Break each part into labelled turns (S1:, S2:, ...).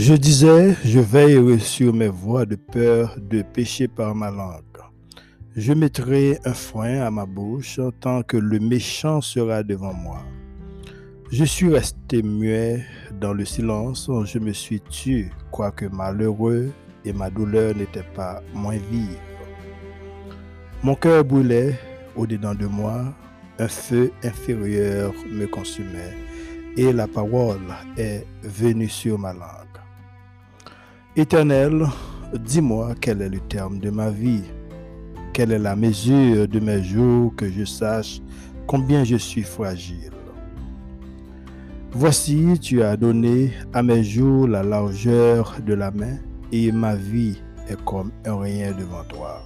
S1: Je disais, je veillerai sur mes voies de peur de pécher par ma langue. Je mettrai un frein à ma bouche tant que le méchant sera devant moi. Je suis resté muet dans le silence, je me suis tué, quoique malheureux, et ma douleur n'était pas moins vive. Mon cœur brûlait au-dedans de moi, un feu inférieur me consumait, et la parole est venue sur ma langue. Éternel, dis-moi quel est le terme de ma vie, quelle est la mesure de mes jours, que je sache combien je suis fragile? Voici, tu as donné à mes jours la largeur de la main, et ma vie est comme un rien devant toi.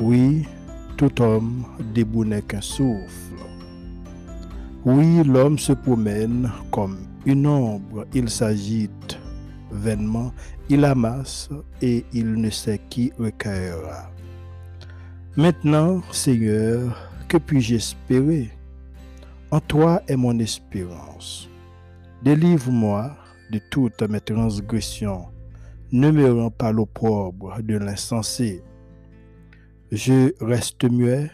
S1: Oui, tout homme debout n'est qu'un souffle. Oui, l'homme se promène comme une ombre, il s'agite vainement, il amasse et il ne sait qui recueillera. Maintenant, Seigneur, que puis-je espérer? En toi est mon espérance. Délivre-moi de toutes mes transgressions. Ne me rends pas l'opprobre de l'insensé. Je reste muet,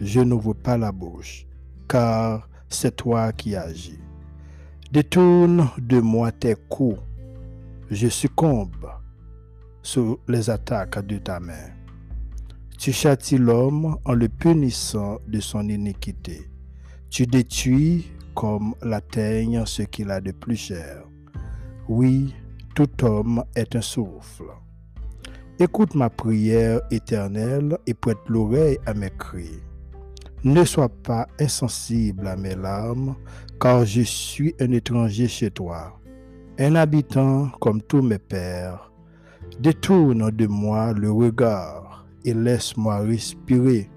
S1: je n'ouvre pas la bouche, car c'est toi qui agis. Détourne de moi tes coups je succombe sous les attaques de ta main. Tu châties l'homme en le punissant de son iniquité. Tu détruis comme la teigne ce qu'il a de plus cher. Oui, tout homme est un souffle. Écoute ma prière éternelle et prête l'oreille à mes cris. Ne sois pas insensible à mes larmes, car je suis un étranger chez toi un habitant comme tous mes pères, détourne de moi le regard et laisse-moi respirer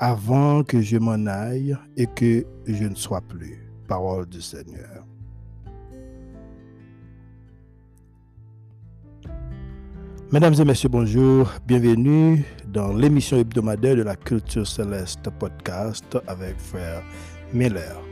S1: avant que je m'en aille et que je ne sois plus. Parole du Seigneur. Mesdames et messieurs, bonjour. Bienvenue dans l'émission hebdomadaire de la Culture Céleste podcast avec frère Miller.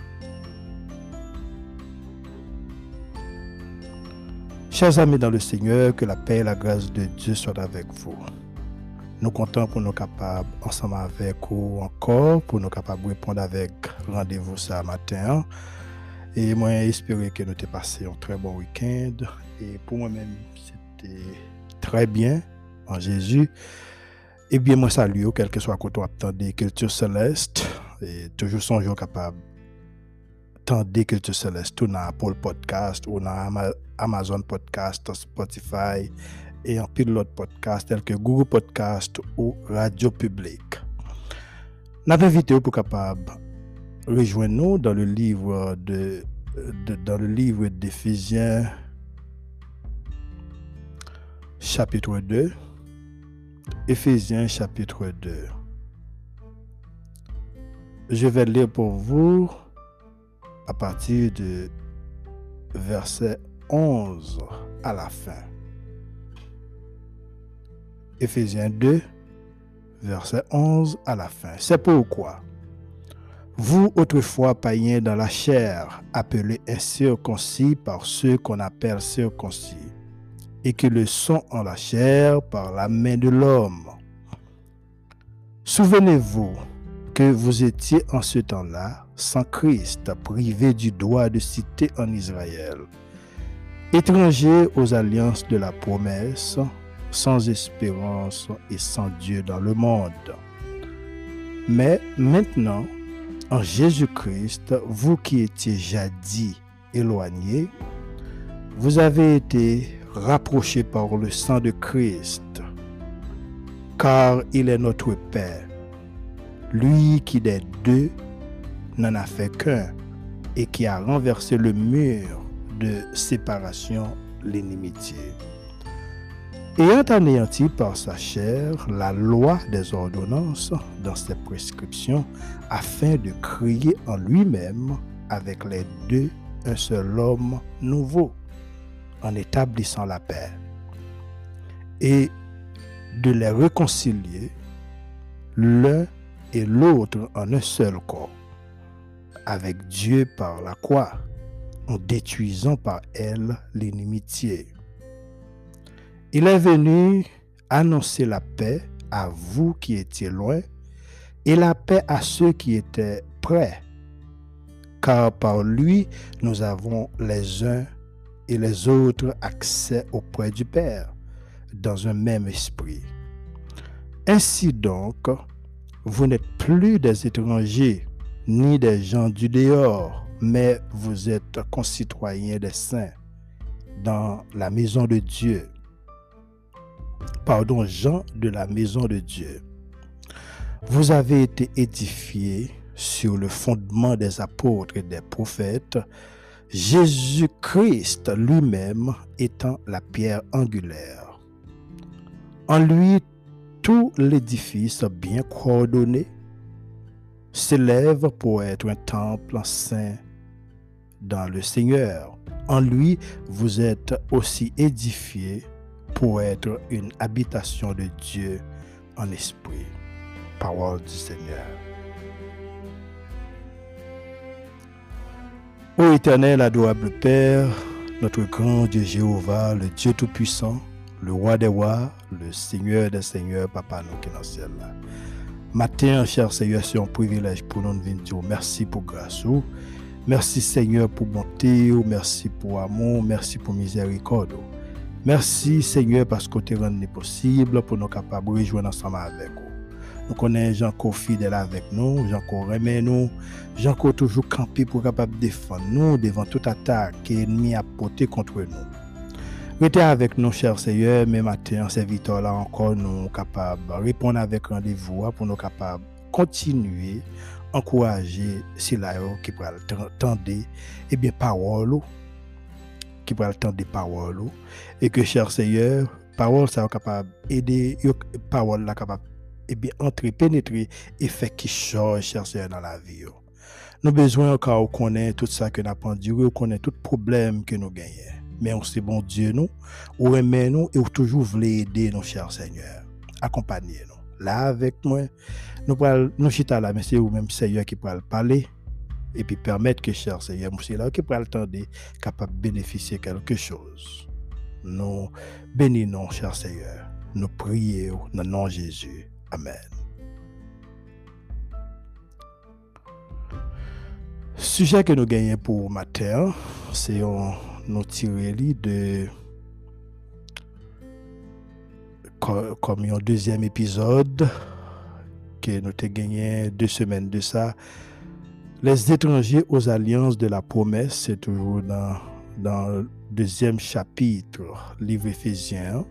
S1: Chers amis dans le Seigneur, que la paix et la grâce de Dieu soient avec vous. Nous comptons pour nous capables, ensemble avec vous encore, pour nous capables de répondre avec rendez-vous ce matin. Et moi, j'espère que nous avons passé un très bon week-end. Et pour moi-même, c'était très bien en Jésus. Et bien, moi, salut, quel que soit côté des cultures célestes. Et toujours son jour capable des Culture Céleste tout dans Apple Podcast ou dans Amazon Podcast, Spotify et un pile d'autres podcasts tels que Google Podcast ou Radio Public. Nous avons invité pour capable rejoindre nous dans le livre de, dans le livre d'Éphésiens chapitre 2. Éphésiens chapitre 2. Je vais lire pour vous à partir de verset 11 à la fin. Éphésiens 2, verset 11 à la fin. C'est pourquoi, vous autrefois païens dans la chair, appelés incirconcis par ceux qu'on appelle circoncis, et que le sont en la chair par la main de l'homme. Souvenez-vous que vous étiez en ce temps-là sans Christ, privé du droit de cité en Israël, étranger aux alliances de la promesse, sans espérance et sans Dieu dans le monde. Mais maintenant, en Jésus-Christ, vous qui étiez jadis éloignés, vous avez été rapprochés par le sang de Christ, car il est notre Père, lui qui des deux n'en a fait qu'un et qui a renversé le mur de séparation l'inimitié. Ayant anéanti par sa chair la loi des ordonnances dans ses prescriptions, afin de créer en lui-même avec les deux un seul homme nouveau, en établissant la paix, et de les réconcilier l'un et l'autre en un seul corps, avec Dieu par la croix, en détruisant par elle l'inimitié. Il est venu annoncer la paix à vous qui étiez loin et la paix à ceux qui étaient près, car par lui nous avons les uns et les autres accès auprès du Père dans un même esprit. Ainsi donc, vous n'êtes plus des étrangers ni des gens du dehors, mais vous êtes concitoyens des saints dans la maison de Dieu. Pardon, gens de la maison de Dieu. Vous avez été édifiés sur le fondement des apôtres et des prophètes, Jésus-Christ lui-même étant la pierre angulaire. En lui, tout l'édifice bien coordonné s'élève pour être un temple saint dans le Seigneur. En lui, vous êtes aussi édifiés pour être une habitation de Dieu en esprit. Parole du Seigneur. Ô éternel, adorable Père, notre grand Dieu Jéhovah, le Dieu Tout-Puissant, le roi des rois, le Seigneur des seigneurs, Papa nous qui dans ciel. Matin, cher Seigneur, c'est un privilège pour nous de venir merci pour grâce. Merci Seigneur pour bonté, merci pour amour, merci pour miséricorde. Merci Seigneur parce que tu rendu possible pour nous capables de rejoindre ensemble avec vous. Nous connaissons gens qui fidèles avec nous, gens qui remet nous, gens qui toujours campé pour capable défendre nous devant toute attaque que l'ennemi a porté contre nous. Restez avec nous, chers Seigneur, mais matin, serviteur là encore, nous capables de répondre avec rendez-vous hein, pour nous capables de continuer, encourager ceux-là qui pourraient entendre, et bien, parole, qui pourraient entendre des paroles, et que, chers Seigneur, parole, ça capable d'aider, parole, là capable, et bien, entrer, pénétrer, et faire qui change, chers Seigneur, dans la vie. Nous avons besoin encore de connaître tout ça que nous avons enduré, connaître tout problème que nous gagnons mais on sait bon Dieu nous, ou aimer nous et ou toujours voulez aider nos chers Seigneur. Accompagnez-nous. Là avec moi, nous pourrons nous chita là, mais c'est vous-même Seigneur qui pourra parler et puis permettre que cher Seigneur, c'est là qui pourra attendre capable de bénéficier quelque chose. Nous bénissons, cher Seigneur. Nous prions dans le nom de Jésus. Amen. Sujet que nous gagnons pour matin, c'est un nous tirer de comme un deuxième épisode que nous avons gagné deux semaines de ça. Les étrangers aux alliances de la promesse, c'est toujours dans, dans le deuxième chapitre, livre Éphésiens.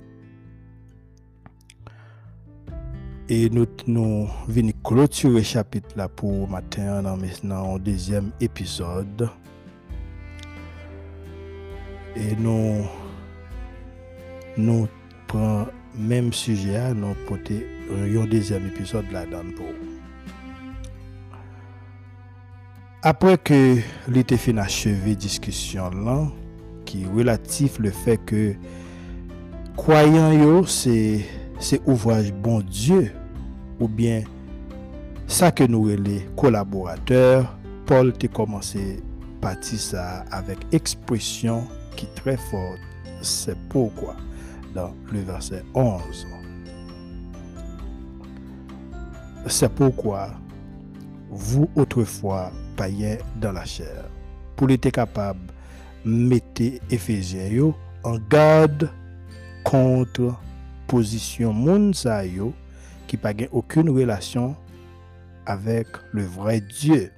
S1: Et nous, nous venons clôturer le chapitre là pour matin dans, maintenant deuxième épisode. E nou nou pran menm suje a nou pote yon dezem episode la dan pou. Apre ke li te fin acheve diskisyon lan, ki relatif le fe ke kwayan yo se, se ouvraj bon Diyo ou bien sa ke nou rele kolaborateur, Paul te komanse pati sa avek ekspresyon très forte. C'est pourquoi, dans le verset 11, c'est pourquoi vous autrefois païens dans la chair, pour être capable mettez Éphésiens en garde contre position moun qui n'a aucune relation avec le vrai Dieu.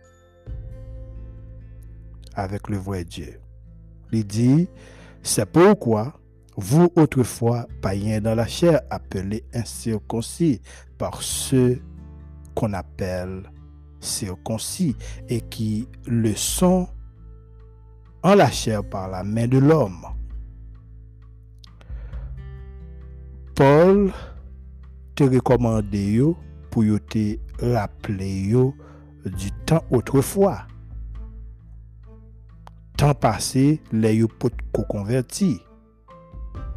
S1: Avec le vrai Dieu. Il dit, c'est pourquoi vous autrefois païens dans la chair, appelés incirconcis par ceux qu'on appelle circoncis et qui le sont en la chair par la main de l'homme. Paul te recommande yo pour te rappeler du temps autrefois. Temps passé, les yo pot converti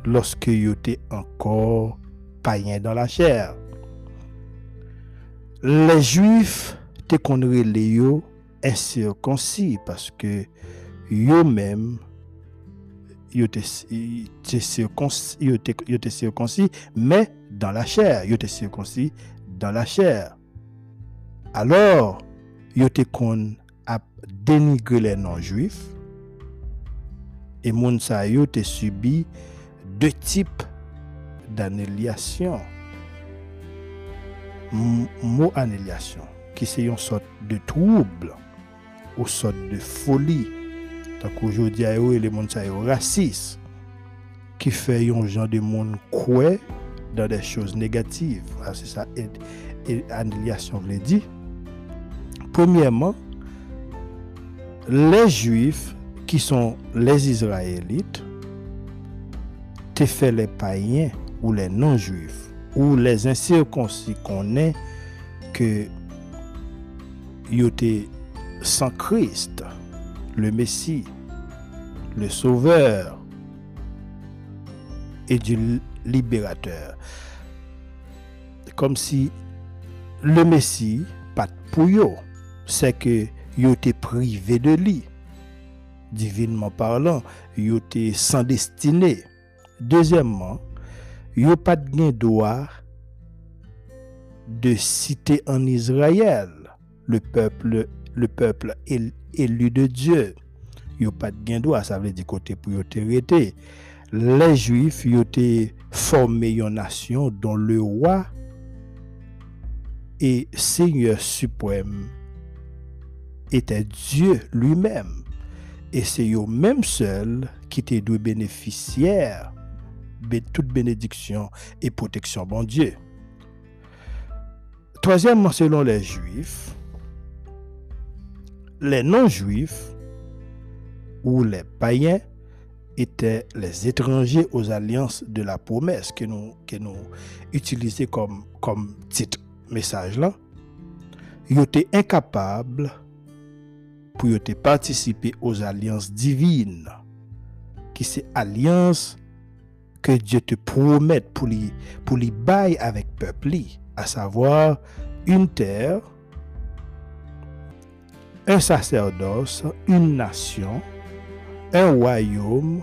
S1: lorsque yo te encore païen dans la chair. Les juifs te konre le yo incirconcis parce que yo même yo te, te circoncis, mais dans la chair. Yo te circoncis dans la chair. Alors, yo te kon a dénigrer les non-juifs et moun sa yo te subi deux types d'annihilation. Mot annihilation, qui c'est une sorte de trouble ou sorte de folie. Donc aujourd'hui, les gens sont racistes, qui fait un genre de monde croire dans des choses négatives. Ah, c'est ça, annihilation veut dire. Premièrement, les Juifs qui sont les Israélites, te fait les païens ou les non-juifs ou les incirconcis connaissent que ils étaient sans Christ, le Messie, le Sauveur et du libérateur. Comme si le Messie, pas pour c'est que étaient privés de lui. Divinement parlant, ils étaient sans destinée. Deuxièmement, yo pas de droit de citer en Israël le peuple le élu de Dieu. Yo pas de droit, ça veut dire côté pour Les Juifs yo formé une nation dont le roi et Seigneur suprême était Dieu lui-même. Et c'est eux même seul qui étaient deux bénéficiaires toute bénédiction et protection, bon Dieu. Troisièmement, selon les Juifs, les non-Juifs ou les païens étaient les étrangers aux alliances de la promesse que nous, que nous utilisons comme, comme titre message là. Ils étaient incapables pour participer aux alliances divines, qui c'est alliance que Dieu te promette pour les, pour les bail avec peuple, à savoir une terre, un sacerdoce, une nation, un royaume,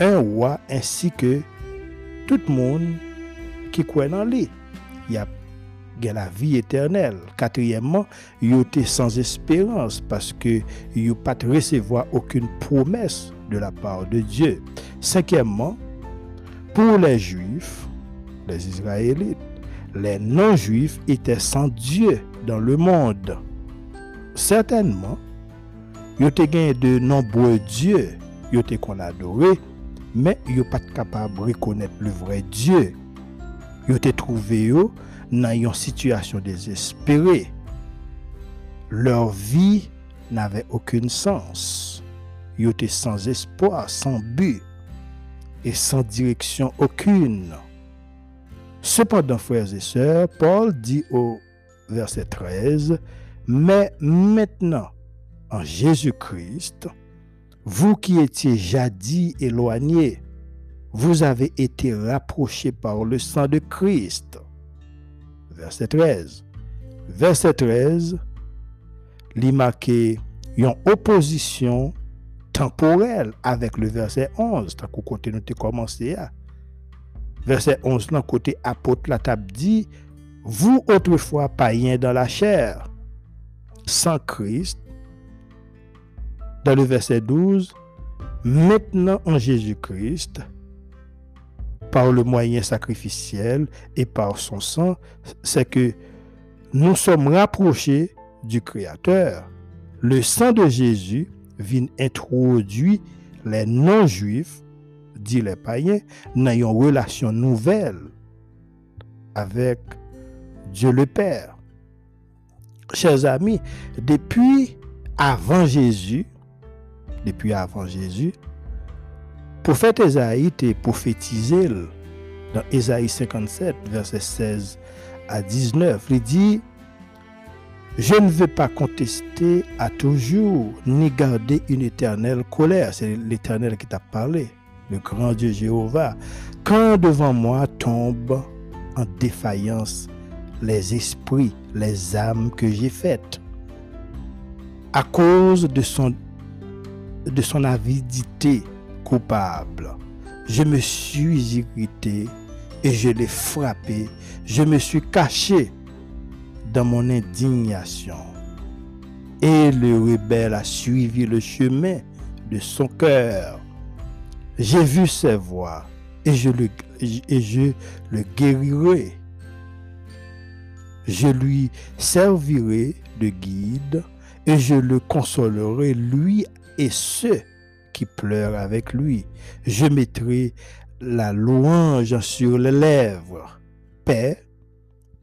S1: un roi, ainsi que tout le monde qui croit dans lui. Il y a la vie éternelle. Quatrièmement, il était sans espérance parce que il pas recevoir aucune promesse de la part de Dieu. Cinquièmement, pour les Juifs, les Israélites, les non-Juifs étaient sans Dieu dans le monde. Certainement, ils étaient de nombreux dieux, qu'on adorait, mais n'étaient pas capables de reconnaître le vrai Dieu. Ils étaient trouvés dans une situation désespérée. Leur vie n'avait aucun sens. Ils étaient sans espoir, sans but et sans direction aucune. Cependant, frères et sœurs, Paul dit au verset 13, Mais maintenant, en Jésus-Christ, vous qui étiez jadis éloignés, vous avez été rapprochés par le sang de Christ. verset 13. Verset 13, li make yon oposisyon temporel avèk le verset 11, tak ou kote nou te komanse ya. Verset 11 lan kote apote la tab di, Vous autrefois païens dans la chair, sans Christ, dans le verset 12, maintenant en Jésus-Christ, par le moyen sacrificiel et par son sang, c'est que nous sommes rapprochés du Créateur. Le sang de Jésus vient introduire les non-juifs, dit les païens, dans une relation nouvelle avec Dieu le Père. Chers amis, depuis avant Jésus, depuis avant Jésus. Prophète Esaïe est prophétisé dans Esaïe 57, verset 16 à 19. Il dit, je ne veux pas contester à toujours, ni garder une éternelle colère. C'est l'éternel qui t'a parlé, le grand Dieu Jéhovah. Quand devant moi tombent en défaillance les esprits, les âmes que j'ai faites, à cause de son, de son avidité coupable. Je me suis irrité et je l'ai frappé. Je me suis caché dans mon indignation. Et le rebelle a suivi le chemin de son cœur. J'ai vu ses le, et je le guérirai. Je lui servirai de guide et je le consolerai, lui et ceux qui pleurent avec lui. Je mettrai la louange sur les lèvres. Paix,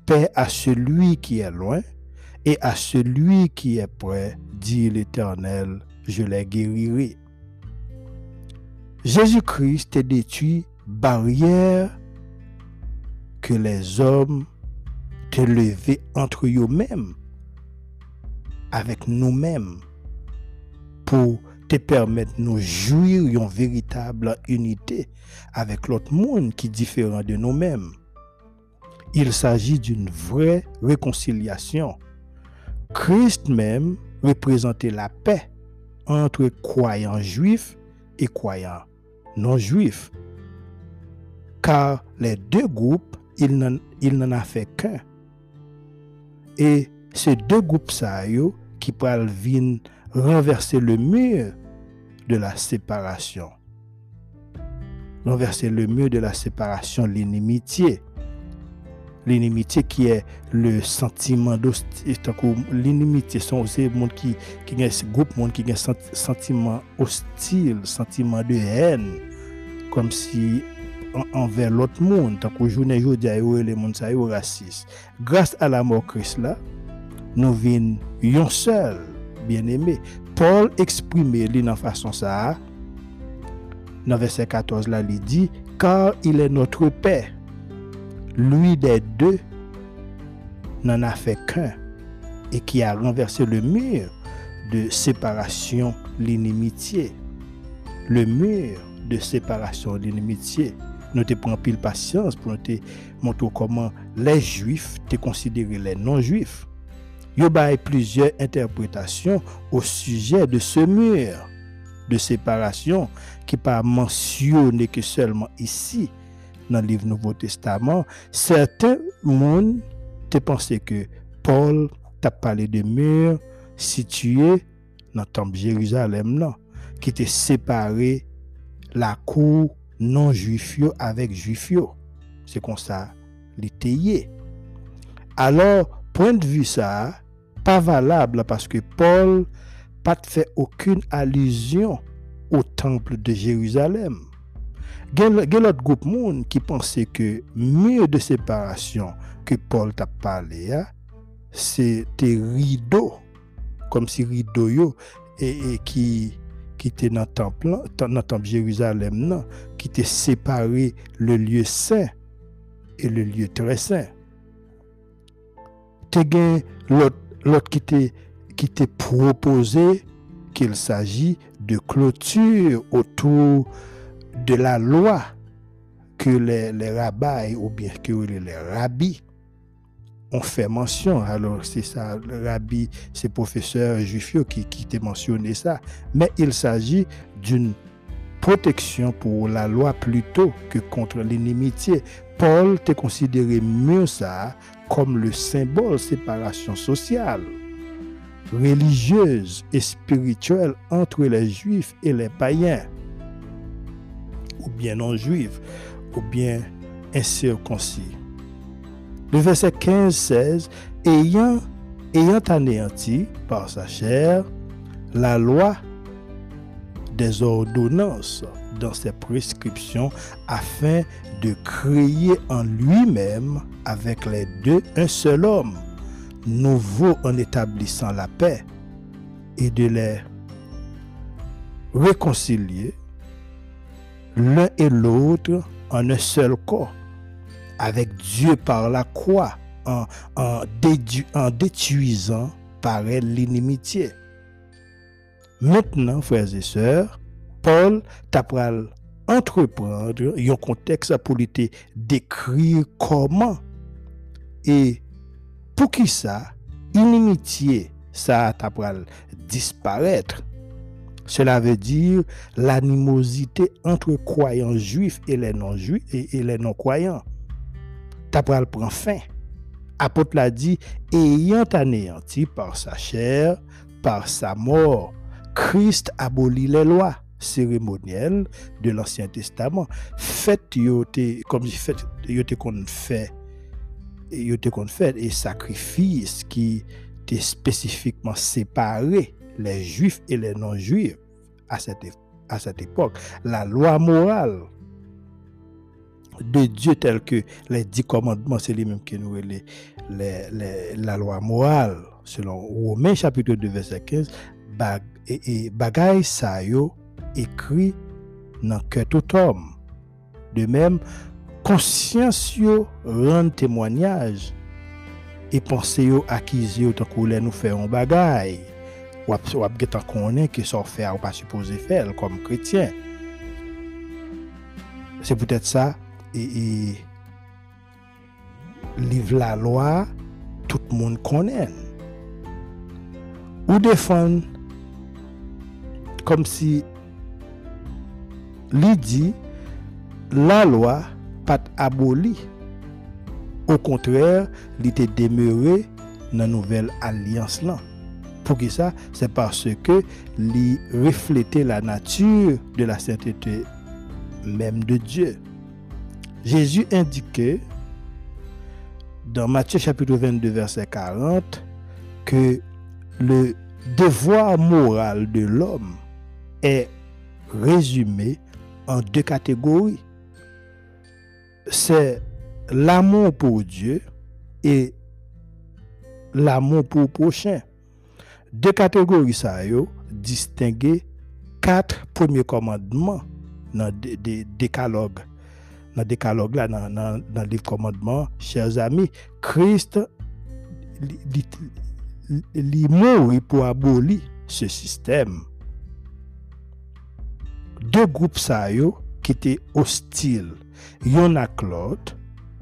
S1: paix à celui qui est loin et à celui qui est près, dit l'Éternel, je les guérirai. Jésus-Christ est détruit barrière que les hommes te lever entre eux-mêmes avec nous-mêmes pour te permettre nous jouir une véritable unité avec l'autre monde qui est différent de nous-mêmes. Il s'agit d'une vraie réconciliation. Christ même représentait la paix entre croyants juifs et croyants non juifs. Car les deux groupes, il n'en a fait qu'un. Et ces deux groupes, ça, qui peuvent venir renverser le mur de la séparation. Renverser le mur de la séparation, l'inimitié. L'inimitié qui est le sentiment d'hostilité. L'inimitié sont aussi monde qui, qui groupe monde qui a un sentiment hostile, sentiment de haine, comme si envers l'autre monde, tant que journée aujourd'hui, les monde ça raciste. Grâce à la mort Christ là, nous venons un seul, bien-aimé. Paul eksprime li nan fason sa, nan verset 14 la li di, kar il e notre pè, lui de deux, nan a fè k'un, e ki a renversé le mur de séparation l'inimitié. Le mur de séparation l'inimitié. Nou te pran pil pasyans pou nou te montrou koman les juif te konsidere les non-juif. Il y a plusieurs interprétations au sujet de ce mur de séparation qui n'est pas mentionné que seulement ici dans le livre Nouveau Testament. Certains monde te que Paul t'a parlé de mur situé dans le temple Jérusalem qui était séparé la cour non juifio avec juifio. C'est comme ça l'étayer. Alors, point de vue ça, pas valable parce que Paul pas fait aucune allusion au temple de Jérusalem. Il y a l'autre groupe monde qui pensait que mieux de séparation que Paul t'a parlé, hein, c'était rideau, comme si rideau yo, et, qui qui dans le temple, dans Jérusalem, qui était séparé le lieu saint et le lieu très saint. L'autre qui t'est proposé qu'il s'agit de clôture autour de la loi que les, les rabbis ou bien que les rabbis ont fait mention. Alors, c'est ça, le rabbi, c'est professeur juif qui, qui t'a mentionné ça. Mais il s'agit d'une protection pour la loi plutôt que contre l'inimitié. Paul t'a considéré mieux ça comme le symbole séparation sociale, religieuse et spirituelle entre les juifs et les païens, ou bien non-juifs, ou bien incirconcis. Le verset 15-16, ayant, ayant anéanti par sa chair la loi des ordonnances dans ses prescriptions afin de créer en lui-même avec les deux un seul homme, nouveau en établissant la paix, et de les réconciliés l'un et l'autre en un seul corps avec Dieu par la croix en, en, en détruisant par elle l'inimitié. Maintenant, frères et sœurs, Paul t'apprend entreprendre un contexte pour décrire comment et pour qui ça, inimitié, ça t'apprend disparaître. Cela veut dire l'animosité entre croyants juifs et les non-juifs et, les non-croyants. T'apprend prend fin. Apôtre l'a dit, ayant anéanti par sa chair, par sa mort, Christ abolit les lois cérémonielles de l'Ancien Testament. Faites comme si fait yote qu'on fait qu'on fait et sacrifices qui étaient spécifiquement séparés les juifs et les non-juifs à cette, à cette époque. La loi morale de Dieu telle que les dix commandements, c'est les mêmes que nous, les, les, la loi morale, selon Romains chapitre 2, verset 15, et, bagay sa yo ekri nan ke tout om. De mem, konsyans yo ren temwanyaj e panse yo akiz yo tankou le nou fe yon bagay wap, wap getan konen ki sor fe a ou pa suppose fel kom kretyen. Se pwetet sa, e, e liv la loa tout moun konen. Ou defan kom si li dit la loi pas abolie. Au contraire, il était demeuré dans la nouvelle alliance là. Pour qui ça C'est parce que il reflétait la nature de la sainteté même de Dieu. Jésus indiquait dans Matthieu chapitre 22 verset 40 que le devoir moral de l'homme est résumé en deux catégories. C'est l'amour pour Dieu et l'amour pour le prochain. Deux catégories ça yo distinguer quatre premiers commandements dans le décalogue. Dans le décalogue là dans, dans, dans livre commandement, chers amis, Christ li mourit pour abolir ce système deux groupes ça qui étaient hostiles. Yon a Claude,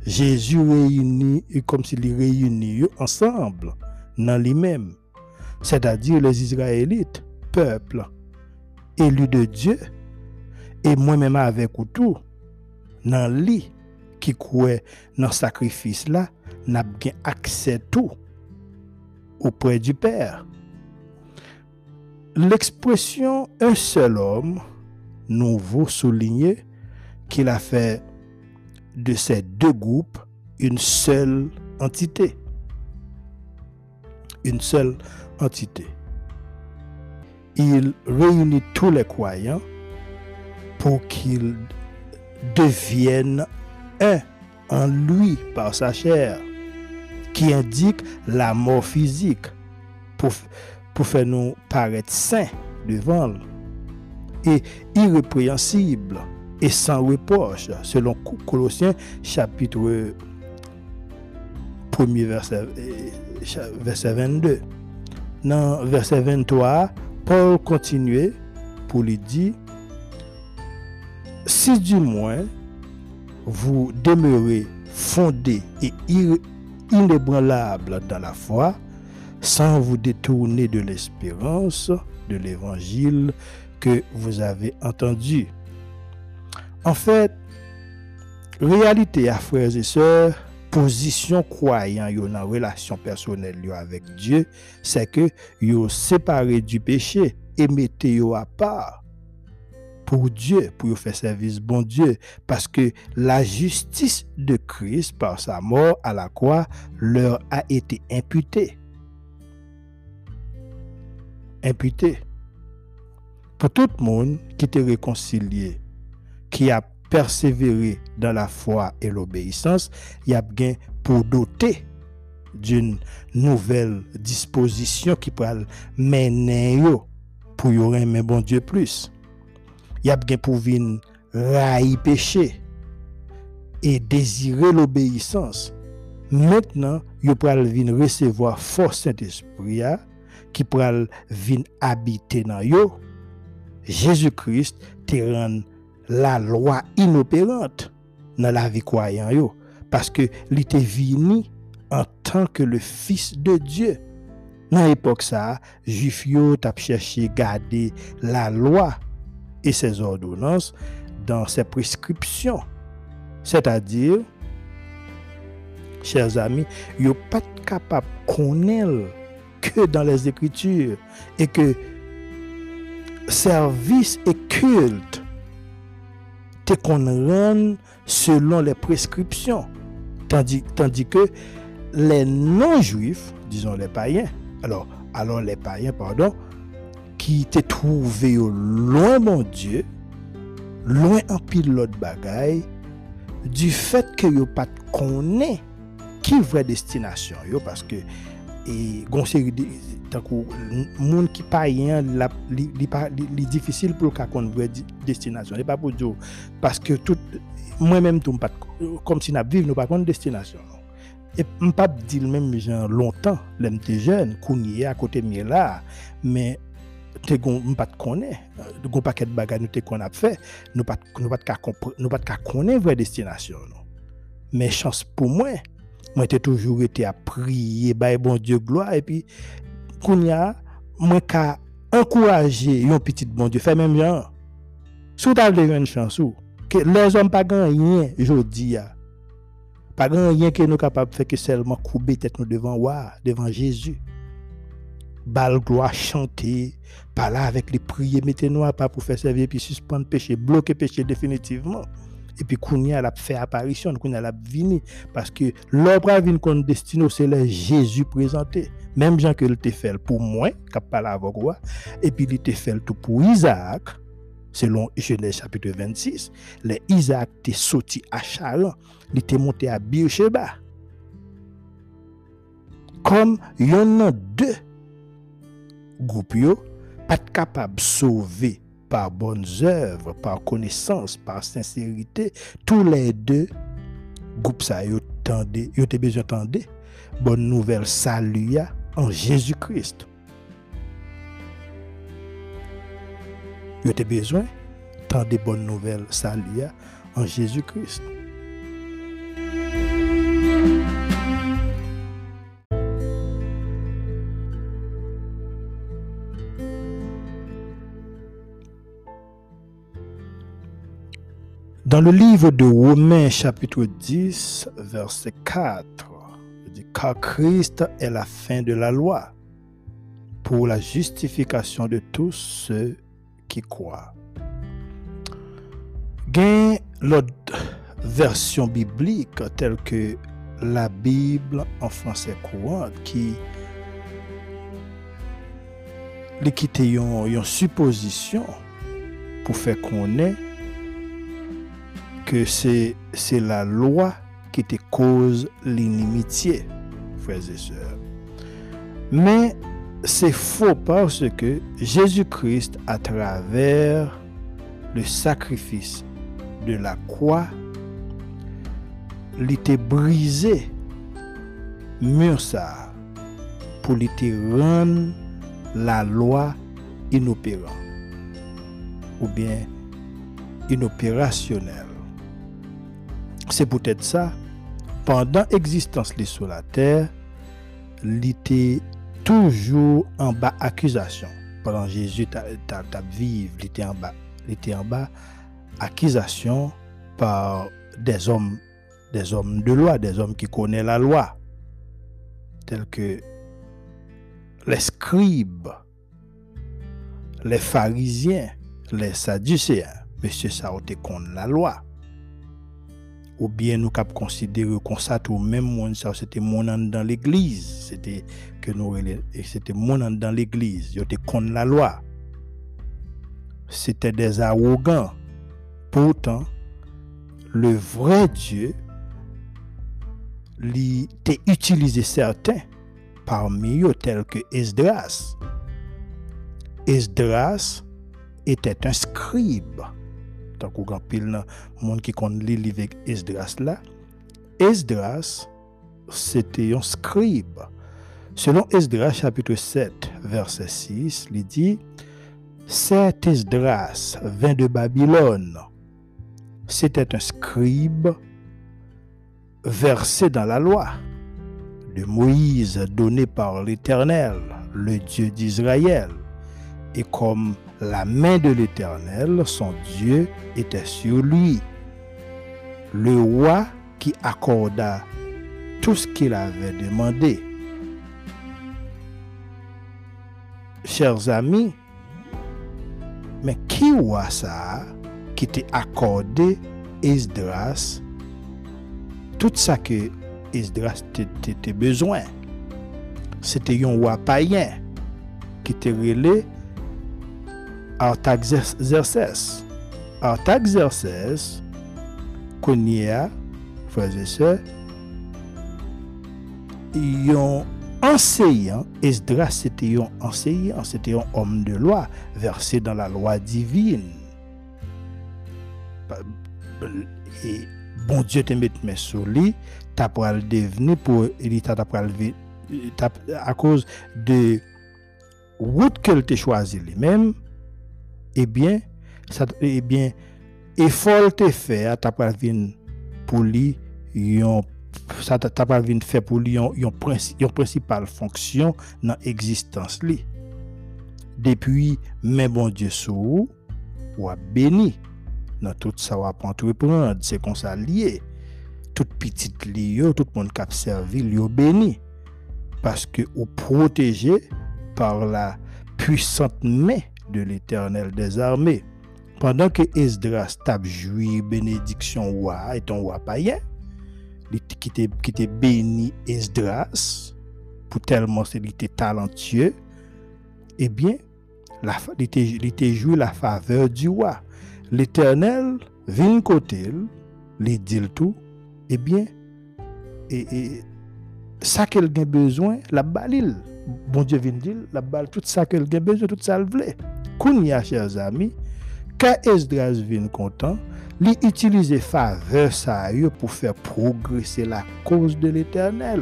S1: Jésus réunit comme s'il réunit ensemble dans lui-même. C'est-à-dire les Israélites, peuple élu de Dieu, et moi-même avec tout, dans lui qui croit dans sacrifice là, n'a bien accès tout auprès du Père. L'expression un seul homme nouveau souligner qu'il a fait de ces deux groupes une seule entité. Une seule entité. Il réunit tous les croyants pour qu'ils deviennent un en lui par sa chair, qui indique la mort physique pour, pour faire nous paraître saints devant lui et irrépréhensible et sans reproche, selon Colossiens chapitre 1 verset, verset 22. Dans verset 23, Paul continue pour lui dire, si du moins vous demeurez fondé et inébranlable dans la foi, sans vous détourner de l'espérance de l'évangile que vous avez entendu. En fait, réalité à frères et sœurs, position croyant yo dans relation personnelle avec Dieu, c'est que yo séparé du péché et mettez yo à part pour Dieu, pour faire service bon Dieu, parce que la justice de Christ par sa mort à la croix leur a été imputée. Imputée pour tout le monde qui était réconcilié, qui a persévéré dans la foi et l'obéissance, il y a bien pour doter d'une nouvelle disposition qui peut mener pour y aurait un bon Dieu plus. y a bien pour venir railler péché et désirer l'obéissance. Maintenant, yo pral venir recevoir force Saint-Esprit qui pral venir habiter dans yo. Jésus-Christ te rend la loi inopérante dans la vie croyant yo parce que il était venu en tant que le fils de Dieu. Dans l'époque ça, juif yo t'a cherché garder la loi et ses ordonnances dans ses prescriptions. C'est-à-dire, chers amis, yo pas capable connaître que dans les Écritures et que service et culte te qu'on rend selon les prescriptions. Tandis, tandis que les non-juifs, disons les païens, alors, alors les païens, pardon, qui te trouvé loin mon Dieu, loin en pilote bagaille, du fait que yo pas connaît qui vraie destination parce que et série de monde qui païen la difficile pour vraie destination c'est pas pour parce que tout moi même tout pas comme si n'a vivre nous pas destination et m pas dire même longtemps jeune est à côté de là mais te gon pas nous pas nous pas nous pas destination mais chance pour moi moi j'ai toujours été à prier bay bon Dieu gloire et puis kounya moi ka encourager un petit bon Dieu. Fait même genre sous ta une chance que les hommes pas rien jodi a pas rien que nous capable faire que seulement couper tête nous devant devant Jésus. Bal gloire chanter, parler avec les prières, mettez-nous à pas pour faire servir, puis suspendre péché, bloquer péché définitivement. Et puis, Kounia a fait apparition, Kounia a venu, parce que l'œuvre a venu comme destino, c'est le Jésus présenté. Même Jean que il te fait pour moi, qui parlé avec moi, et puis il te fait tout pour Isaac, selon Genèse chapitre 26. Le Isaac t'est sorti à Charan, il était monté à Beersheba. Comme il y en a deux groupe yo pas capable sauver par bonnes œuvres, par connaissance, par sincérité, tous les deux groupes ça yo tendé, yo besoin tendé bonne nouvelle salut en Jésus-Christ. Yo te besoin tendez bonne nouvelle salut en Jésus-Christ. Dans le livre de Romains chapitre 10, verset 4, il dit, car Christ est la fin de la loi pour la justification de tous ceux qui croient. Gain l'autre version biblique telle que la Bible en français courant qui l'équité une supposition pour faire qu'on est que c'est la loi qui te cause l'inimitié, frères et sœurs. Mais c'est faux parce que Jésus-Christ, à travers le sacrifice de la croix, il était brisé, mur ça, pour lui rendre la loi inopérante ou bien inopérationnelle. C'est peut-être ça, pendant l'existence de sur la terre, il était toujours en bas accusation. Pendant Jésus il était en bas, était accusation par des hommes, des hommes de loi, des hommes qui connaissent la loi, tels que les scribes, les pharisiens, les sadducéens. Monsieur ça, on la loi ou bien nous cap considérer comme ça tout même monde ça c'était mon dans l'église. C'était que nous c'était mon dans l'église. Yo contre la loi. C'était des arrogants. Pourtant le vrai Dieu lui t'a utilisé certains parmi eux tels que Esdras. Esdras était un scribe. Tant qu'on grand pile monde qui connaît li livre Esdras là. Esdras c'était un scribe. Selon Esdras chapitre 7 verset 6, il dit Cet Esdras vint de Babylone. C'était un scribe versé dans la loi de Moïse donné par l'Éternel, le Dieu d'Israël. Et comme la main de l'Éternel, son Dieu, était sur lui, le roi qui accorda tout ce qu'il avait demandé. Chers amis, mais qui roi ça qui t'a accordé Esdras tout ça que Esdras te besoin? C'était un roi païen qui te relé Artaxerxès. Artaxerxès, Konya, frères et sœurs, un enseignant, Esdras c'était un enseignant, c'était un homme de loi, versé dans la loi divine. Bon Dieu te met mes sur lui, t'as pour le devenir pour à cause de route qu'elle t'a choisi lui-même, Eh ebyen, ebyen, e fol te fe a tapal vin pou li yon, sa tapal vin fe pou li yon, yon, princip, yon principal fonksyon nan egzistans li. Depi, men bon Dje sou, wap beni nan tout sa wap antreprend, se kon sa liye. Tout pitit li yo, tout moun kap servi li yo beni. Paske ou proteje par la puissante men de l'Éternel des armées. Pendant que Esdras tape joué bénédiction roi et ton roi païen, qui était béni Esdras, pour tellement il était talentueux, eh bien, il était joué la faveur du roi. L'Éternel vient côté, il dit tout, eh bien, et, ça qu'elle a besoin, la balle, bon Dieu vient dire, la balle, tout ça qu'elle a besoin, tout ça elle voulait. Kounia, chers amis, quand Esdras vient content, il utilise faveur ça pour faire progresser la cause de l'Éternel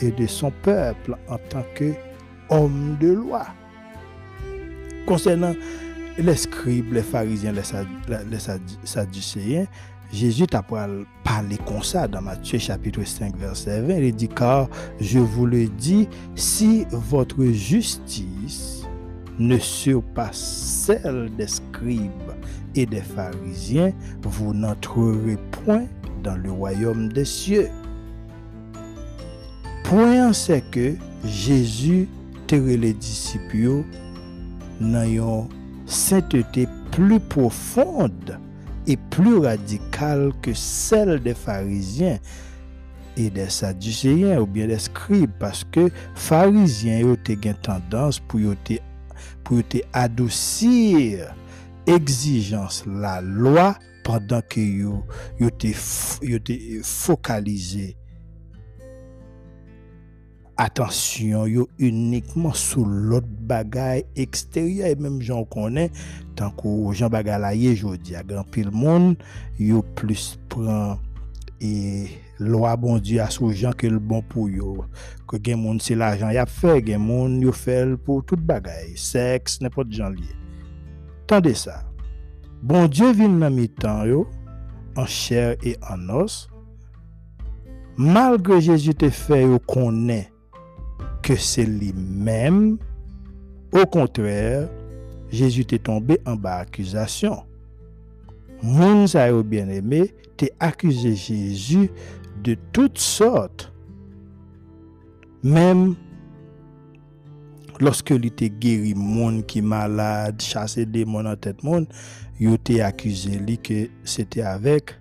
S1: et de son peuple en tant que homme de loi. Concernant les scribes, les pharisiens, les, sadducéens, Jésus t'a parlé comme ça dans Matthieu chapitre 5 verset 20. Il dit car je vous le dis, si votre justice ne surpasse celle des scribes et des pharisiens, vous n'entrerez point dans le royaume des cieux. Point c'est que Jésus tere les disciples dans sainteté plus profonde et plus radicale que celle des pharisiens et des sadducéens ou bien des scribes parce que pharisiens ont une tendance pour pour adoucir exigence la loi pendant que yo yo focalisé. Attention yo uniquement sur l'autre bagaille extérieur et même j'en connais tant que Jean Bagalaye jodi a grand pile monde yo plus prend et loi bon Dieu à ce gens que le bon pour yo. Que gen monde c'est l'argent y a fait gen monde yo fait pour toute bagaille sexe n'importe gens lié tendez ça bon Dieu vient dans mi yo en chair et en os. Malgré Jésus te fait yo connaît que c'est lui-même. Au contraire, Jésus t'est tombé en bas accusation. Moun bien-aimé, t'es accusé Jésus de toutes sortes. Même lorsque il était guéri monde qui malade, chassé démons en tête monde, il était accusé lui que c'était avec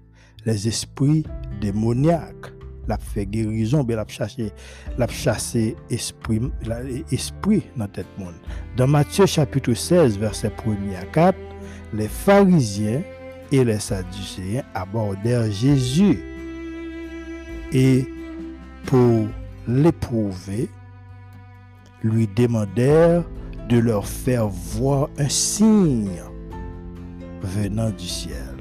S1: les esprits démoniaques la fait guérison, mais la chasser, la chasser esprit, esprit dans tête monde. Dans Matthieu chapitre 16, verset 1 à 4, les pharisiens et les sadducéens abordèrent Jésus et pour l'éprouver, lui demandèrent de leur faire voir un signe venant du ciel.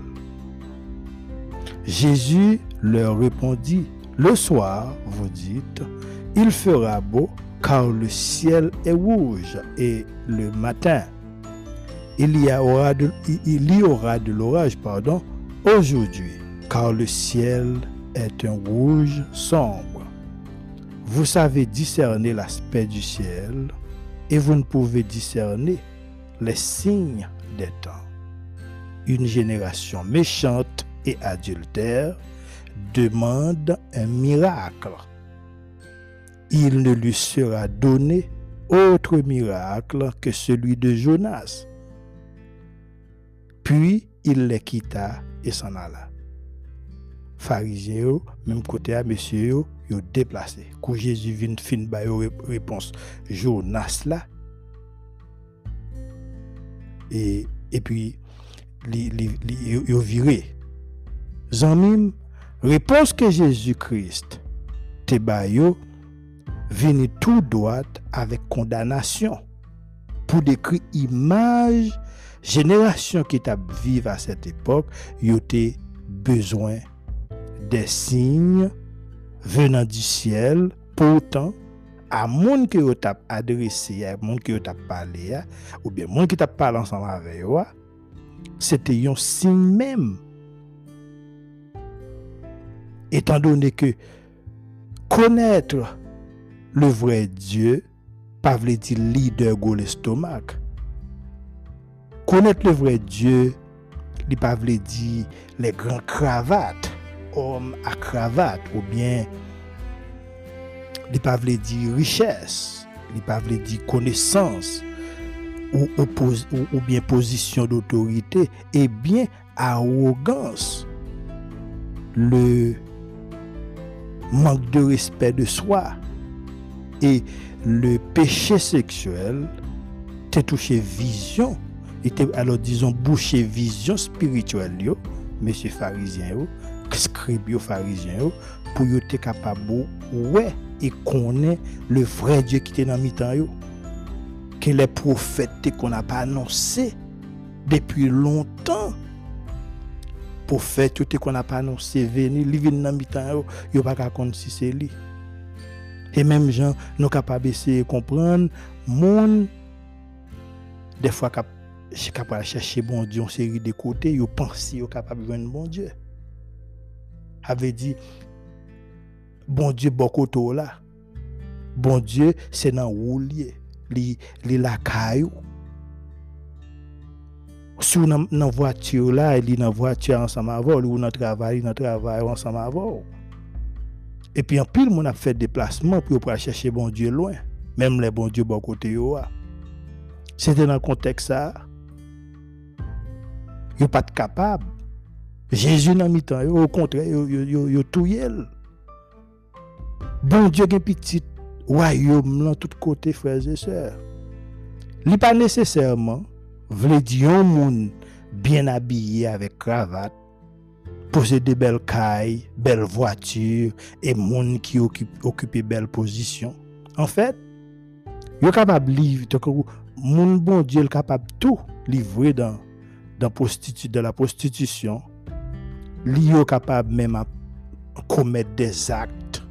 S1: Jésus leur répondit, Le soir, vous dites, il fera beau car le ciel est rouge et le matin, il y aura de, l'orage pardon, aujourd'hui car le ciel est un rouge sombre. Vous savez discerner l'aspect du ciel et vous ne pouvez discerner les signes des temps. Une génération méchante et adultère demande un miracle. Il ne lui sera donné autre miracle que celui de Jonas. Puis il les quitta et s'en alla. Pharisiens, même côté à messieurs, ils ont déplacé. Quand Jésus vient fin réponse Jonas là. Et, et puis, ils ont viré. Zanmim, réponse que Jésus-Christ te bayo venu tout droit avec condamnation pour décrire image génération qui t'a vive à cette époque, y besoin des signes venant du ciel. Pourtant, à monde que vous t'a adressé, à monde que vous t'a parlé, ou bien monde qui t'a parlé ensemble avec vous, c'était un signe même. Étant donné que connaître le vrai Dieu, pas dire leader go l'estomac. Connaître le vrai Dieu, il pas veut dire les grands cravates homme à cravate ou bien il pas richesse, il pas dire connaissance ou, ou, bien position d'autorité et bien arrogance. Le manque de respect de soi et le péché sexuel t'es touché vision était alors disons bouché vision spirituelle yo monsieur pharisien scribes pharisiens pour être capable ouais et connaître le vrai Dieu qui est dans mi-temps que les prophètes qu'on n'a pas annoncé depuis longtemps. Prophètes qu'on n'a pas annoncé venir li dans mi-temps yo pas comprendre si c'est lui. Et même gens nous capables de comprendre monde des fois capable chercher bon Dieu en série de côtés yo pense yo capable de bon Dieu avait dit, bon Dieu, beaucoup là. Bon Dieu, c'est dans roulier, li, li la caillou. Si vous dans la voiture là, il est dans la voiture ensemble avec ou dans le travail, dans le travail ensemble avec Et puis en pile, on a fait déplacement pour chercher bon Dieu loin. Même les bon Dieu, bon côté C'était dans le contexte ça. Ils pas capable Jésus n'a mis temps, au contraire, yo yo tout Bon Dieu gen petit royaume là tout côté frères et sœurs. Li pas nécessairement vle dire un monde bien habillé avec cravate posséder belles cailles, belles voitures et monde qui occupe belle position. En fait, yo capable vivre monde bon Dieu est capable tout livrer dans dans de la prostitution li capable même à commettre des actes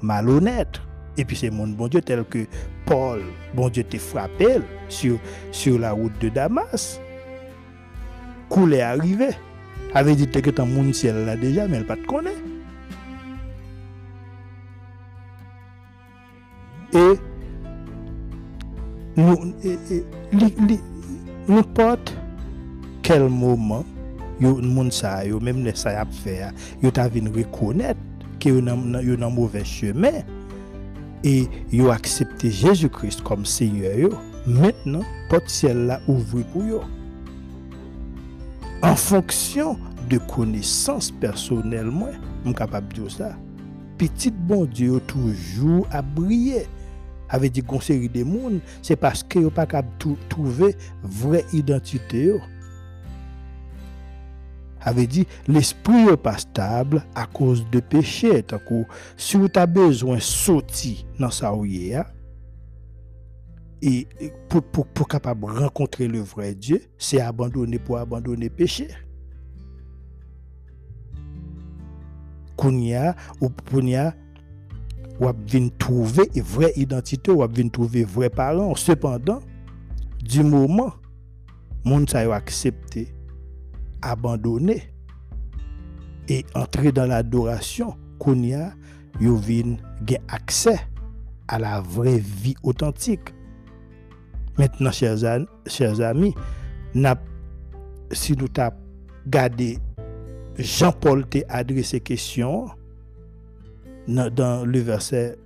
S1: malhonnêtes. Et puis c'est mon bon Dieu tel que Paul, bon Dieu te frappé sur, sur la route de Damas. Coulé arrivé. Avait dit que ton monde ciel là déjà, mais elle pas te connaît. Et nous, n'importe quel moment, yo moun sa yo même les sa yap fait yo ta vinn reconnaître que yo nan yo nan mauvais chemin. Et yo accepté Jésus-Christ comme Seigneur yo. Maintenant porte ciel là ouvre pour yo. En fonction de connaissances personnelles moi suis capable de dire ça. Petit bon Dieu toujours à briller avec des conseils de monde c'est parce que yo pas capable trouver vraie identité yo avait dit l'esprit n'est pas stable à cause de péché. Si vous avez besoin de sortir dans sa hein, et pour, pour, pour capable rencontrer le vrai Dieu, c'est abandonner pour abandonner péché. Kounia ou Kounia ou venir trouver vraie identité ou venir trouver vrais parents. Cependant, du moment moun sa accepté abandonner et entrer dans l'adoration, Kounia yo vin accès à la vraie vie authentique. Maintenant, chers, amis, si nous avons gardé Jean-Paul t'a adressé question dans le verset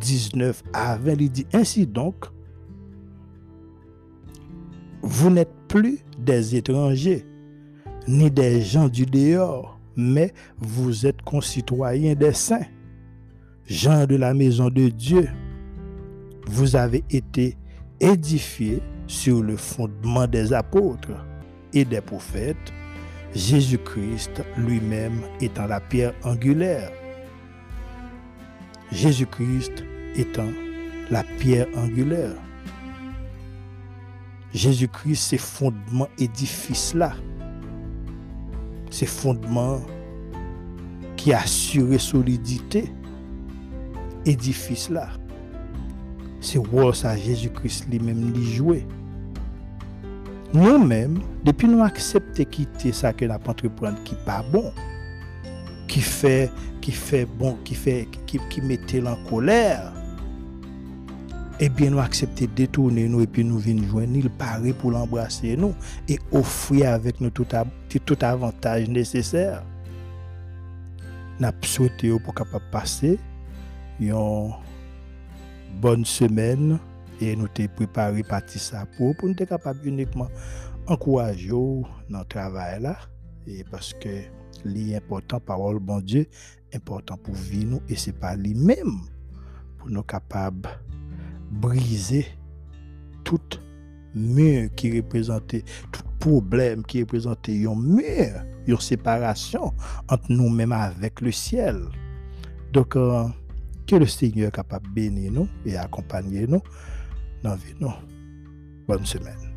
S1: 19 à 20, il dit ainsi donc, vous n'êtes plus des étrangers, ni des gens du dehors, mais vous êtes concitoyens des saints, gens de la maison de Dieu. Vous avez été édifié sur le fondement des apôtres et des prophètes, Jésus-Christ lui-même étant la pierre angulaire. Jésus-Christ étant la pierre angulaire. Jésus-Christ, c'est fondement édifice là. C'est fondement qui assure solidité édifice là c'est rôle ça Jésus-Christ lui-même lui. Nous-mêmes, depuis nous accepter quitter ça que nous entreprendre qui pas bon, qui fait, qui fait bon, qui fait, qui mettait en colère, eh bien, nous accepter détourner nous et puis nous venir joindre, il paraît pour l'embrasser nous et offrir avec nous tout, tout avantage nécessaire. Nous souhaité pour capable passer bonne semaine et nous t'ai préparé partie ça pour, pour nous être capable uniquement encourager dans travail là et parce que l'important parole bon Dieu important pour vivre nous et c'est pas lui-même pour nous capables briser tout mur qui représentait tout problème qui représentait un mur une séparation entre nous-mêmes avec le ciel donc euh, que le Seigneur est capable de bénir nous et accompagner nous dans la. Bonne semaine.